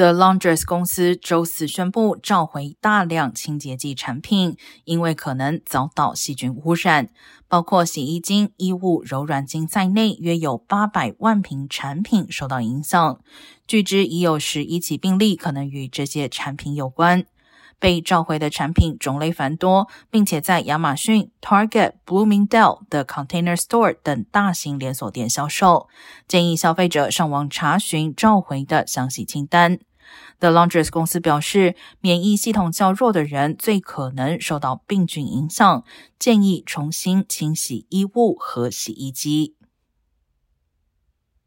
The Laundress 公司周四宣布召回大量清洁剂产品，因为可能遭到细菌污染，包括洗衣精、衣物柔软精在内，约有八百万瓶产品受到影响。据知已有十一起病例可能与这些产品有关。被召回的产品种类繁多，并且在亚马逊、Target、Bloomingdale 的 Container Store 等大型连锁店销售。建议消费者上网查询召回的详细清单。The Laundress 公司表示，免疫系统较弱的人最可能受到病菌影响，建议重新清洗衣物和洗衣机。